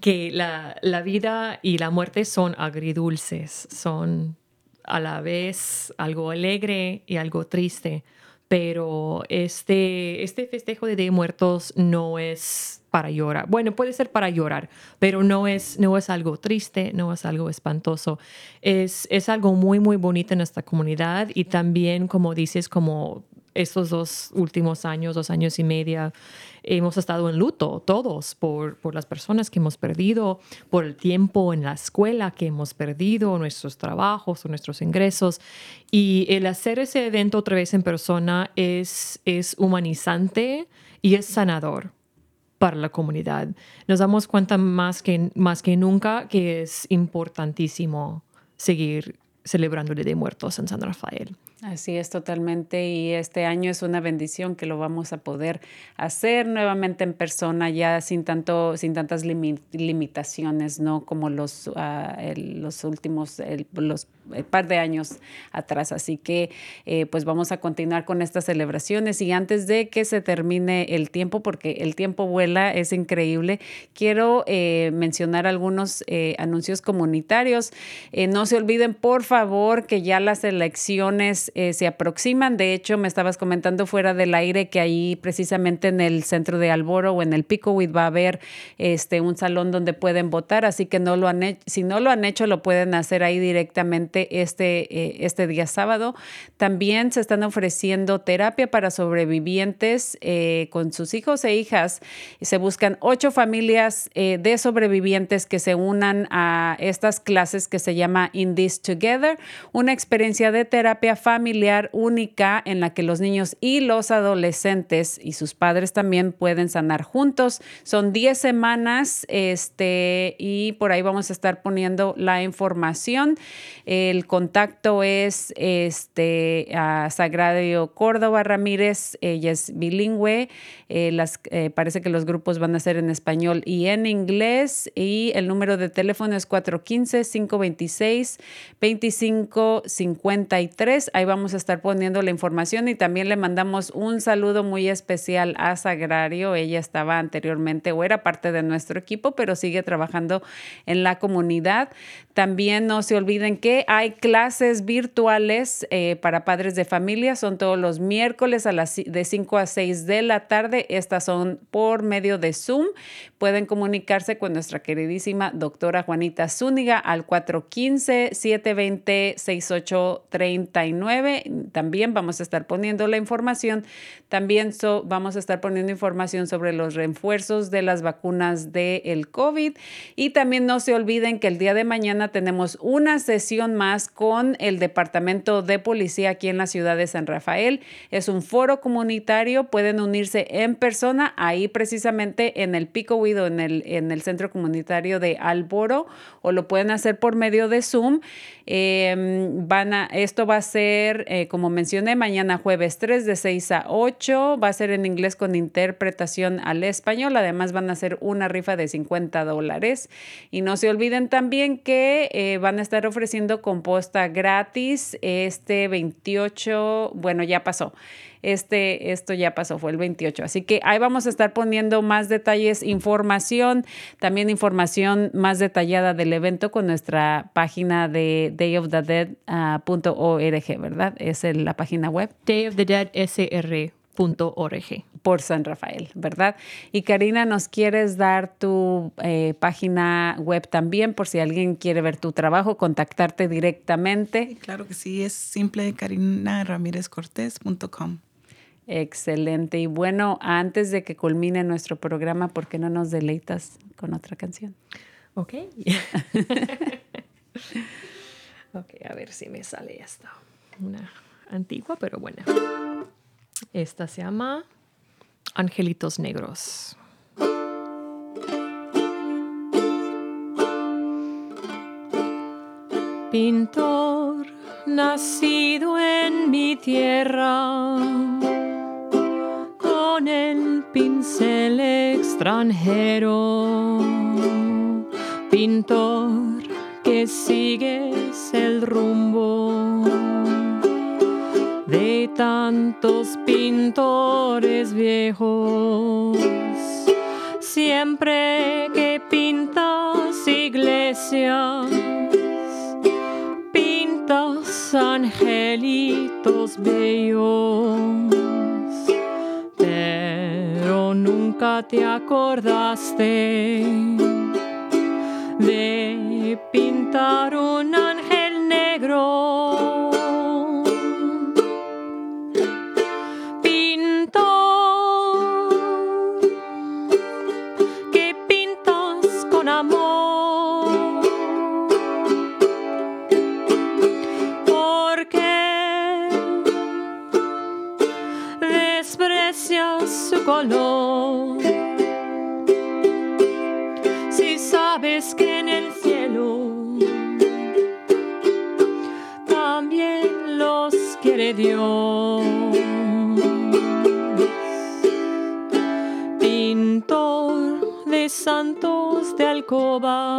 Que la, la, vida y la muerte son agridulces, son a la vez algo alegre y algo triste. Pero este, este festejo de Muertos no es para llorar. Bueno, puede ser para llorar, pero no es, no es algo triste, no es algo espantoso. Es, es algo muy, muy bonito en esta comunidad y también, como dices, como estos dos últimos años, dos años y media, hemos estado en luto todos por, por las personas que hemos perdido, por el tiempo en la escuela que hemos perdido, nuestros trabajos nuestros ingresos. Y el hacer ese evento otra vez en persona es, es humanizante y es sanador para la comunidad. Nos damos cuenta más que, más que nunca que es importantísimo seguir celebrando el Día de Muertos en San Rafael. Así es totalmente y este año es una bendición que lo vamos a poder hacer nuevamente en persona ya sin tanto sin tantas limitaciones no como los uh, los últimos el, los el par de años atrás. Así que eh, pues vamos a continuar con estas celebraciones. Y antes de que se termine el tiempo porque el tiempo vuela es increíble quiero eh, mencionar algunos eh, anuncios comunitarios. No se olviden por favor que ya las elecciones eh, se aproximan. De hecho, me estabas comentando fuera del aire que ahí precisamente en el centro de Alboro o en el Picowood va a haber este, un salón donde pueden votar, así que no lo han si no lo han hecho, lo pueden hacer ahí directamente este, eh, este día sábado. También se están ofreciendo terapia para sobrevivientes eh, con sus hijos e hijas. Se buscan ocho familias de sobrevivientes que se unan a estas clases que se llama In This Together, una experiencia de terapia fácil familiar única en la que los niños y los adolescentes y sus padres también pueden sanar juntos. Son 10 semanas este, y por ahí vamos a estar poniendo la información. El contacto es este, a Sagrario Córdoba Ramírez, ella es bilingüe, eh, las, eh, parece que los grupos van a ser en español y en inglés y el número de teléfono es 415-526-2553. Ahí vamos a estar poniendo la información y también le mandamos un saludo muy especial a Sagrario. Ella estaba anteriormente o era parte de nuestro equipo, pero sigue trabajando en la comunidad. También no se olviden que hay clases virtuales eh, para padres de familia. Son todos los miércoles a las de 5 a 6 de la tarde. Estas son por medio de Zoom. Pueden comunicarse con nuestra queridísima doctora Juanita Zúñiga al 415-720-6839. También vamos a estar poniendo la información. También vamos a estar poniendo información sobre los refuerzos de las vacunas del COVID. Y también no se olviden que el día de mañana tenemos una sesión más con el Departamento de Policía aquí en la ciudad de San Rafael. Es un foro comunitario. Pueden unirse en persona ahí precisamente en el Pico Huido, en el, en el centro comunitario de Alboro, o lo pueden hacer por medio de Zoom. Em, van a, esto va a ser, eh, como mencioné, mañana jueves 3 de 6 a 8. Va a ser en inglés con interpretación al español. Además van a hacer una rifa de 50 dólares. Y no se olviden también que eh, van a estar ofreciendo composta gratis este 28, bueno, ya pasó. Este, esto ya pasó, fue el 28. Así que ahí vamos a estar poniendo más detalles, información, también información más detallada del evento con nuestra página de dayofthedead.org, ¿verdad? Es la página web. Day of the Dead Por San Rafael, ¿verdad? Y Karina, ¿nos quieres dar tu eh, página web también por si alguien quiere ver tu trabajo, contactarte directamente? Claro que sí, es simple cortés.com Excelente. Y bueno, antes de que culmine nuestro programa, ¿por qué no nos deleitas con otra canción? Ok. ok, a ver si me sale esta. Una antigua, pero buena. Esta se llama Angelitos Negros. Pintor nacido en mi tierra el pincel extranjero. Pintor que sigues el rumbo de tantos pintores viejos. Siempre que pintas iglesias, pintas angelitos bellos nunca te acordaste de pintar un ángel negro. Pintor, que pintas con amor. Porque desprecias su color. Dios. Pintor de santos de alcoba,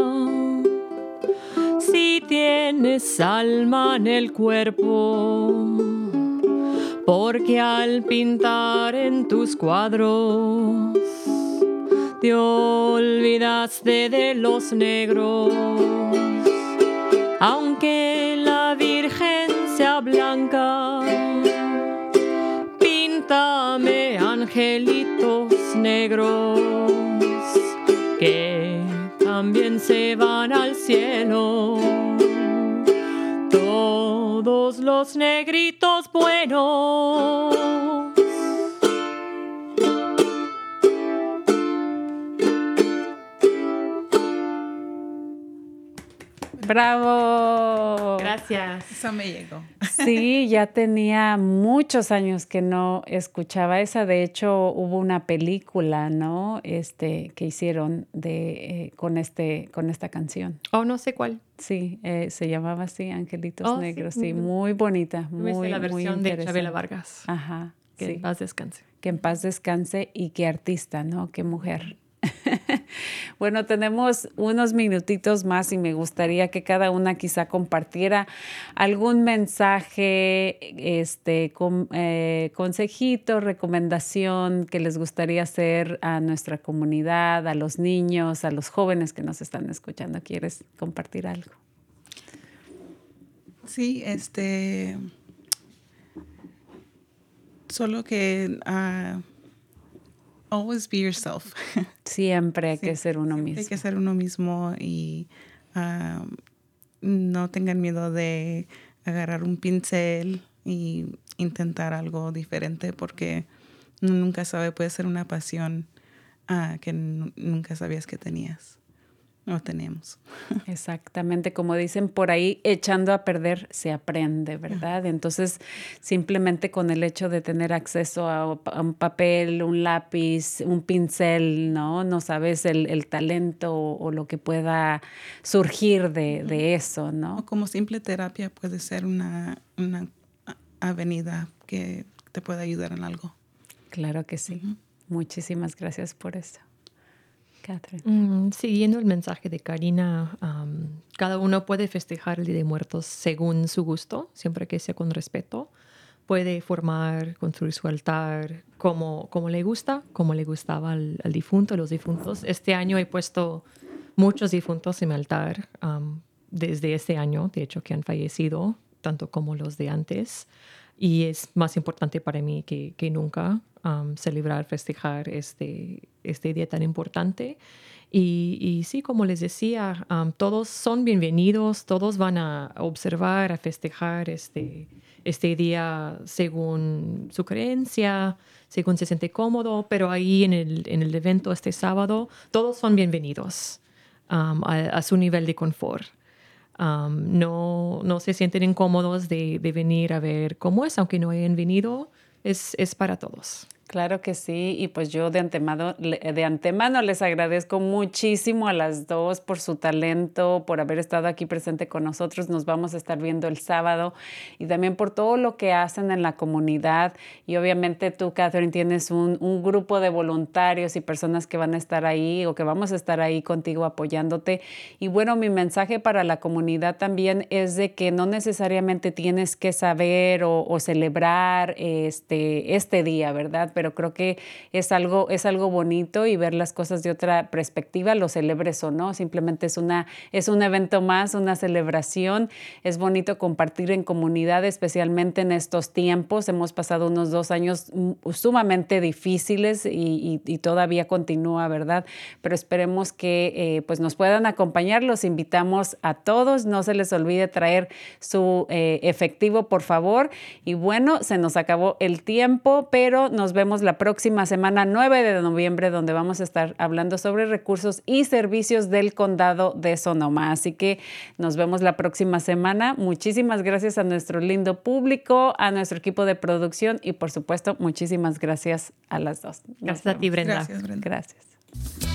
si tienes alma en el cuerpo, porque al pintar en tus cuadros te olvidaste de los negros. Aunque blanca, píntame angelitos negros que también se van al cielo. Todos los negritos buenos Bravo. Gracias. Eso me llegó. Sí, ya tenía muchos años que no escuchaba esa. De hecho, hubo una película, ¿no? Este que hicieron de eh, con este con esta canción. Oh, no sé cuál. Sí, eh, se llamaba así, Angelitos Oh, sí. Negros. Sí, muy bonita, sé muy, la muy versión de Chabela. Vargas. Ajá. Que sí. en paz descanse. Que en paz descanse y qué artista, ¿no? Qué mujer. bueno, tenemos unos minutitos más y me gustaría que cada una quizá compartiera algún mensaje, este, eh, consejito, recomendación que les gustaría hacer a nuestra comunidad, a los niños, a los jóvenes que nos están escuchando. ¿Quieres compartir algo? Sí, este. Solo que. ah, always be yourself. Siempre hay Sí, que ser uno siempre mismo. Hay que ser uno mismo y no tengan miedo de agarrar un pincel y intentar algo diferente porque nunca sabe, puede ser una pasión ah, que nu- nunca sabías que tenías o tenemos. Exactamente, como dicen por ahí, echando a perder se aprende, ¿verdad? Entonces, simplemente con el hecho de tener acceso a, a un papel, un lápiz, un pincel, ¿no? No sabes el, el talento o, o lo que pueda surgir de, de eso, ¿no? O como simple terapia puede ser una, una avenida que te pueda ayudar en algo. Claro que sí. Muchísimas gracias por eso. Catherine. Mm, siguiendo el mensaje de Karina, cada uno puede festejar el Día de Muertos según su gusto, siempre que sea con respeto. Puede formar, construir su altar como, como le gusta, como le gustaba al, al difunto, los difuntos. Este año he puesto muchos difuntos en mi altar desde este año, de hecho, que han fallecido, tanto como los de antes. Y es más importante para mí que nunca celebrar, festejar este, este día tan importante. Y, y sí, como les decía, todos son bienvenidos, todos van a observar, a festejar este, este día según su creencia, según se siente cómodo, pero ahí en el, en el evento este sábado, todos son bienvenidos a, su nivel de confort. No, no se sienten incómodos de, de venir a ver cómo es, aunque no hayan venido, es, es para todos. Claro que sí, y pues yo de antemano, de antemano les agradezco muchísimo a las dos por su talento, por haber estado aquí presente con nosotros. Nos vamos a estar viendo el sábado y también por todo lo que hacen en la comunidad. Y obviamente tú, Catherine, tienes un, un grupo de voluntarios y personas que van a estar ahí o que vamos a estar ahí contigo apoyándote. Y bueno, mi mensaje para la comunidad también es de que no necesariamente tienes que saber o, o celebrar este, este día, ¿verdad? Pero creo que es algo, es algo bonito y ver las cosas de otra perspectiva, lo celebres o no, simplemente es, una, es un evento más, una celebración. Es bonito compartir en comunidad, especialmente en estos tiempos. Hemos pasado unos dos años mm, sumamente difíciles y, y- y todavía continúa, ¿verdad? Pero esperemos que eh, pues nos puedan acompañar. Los invitamos a todos. No se les olvide traer su eh, efectivo, por favor. Y bueno, se nos acabó el tiempo, pero nos vemos la próxima semana 9 de noviembre, donde vamos a estar hablando sobre recursos y servicios del condado de Sonoma. Así que nos vemos la próxima semana. Muchísimas gracias a nuestro lindo público, a nuestro equipo de producción y por supuesto, muchísimas gracias a las dos. Nos Gracias a ti. Brenda. Gracias, Brenda. Gracias.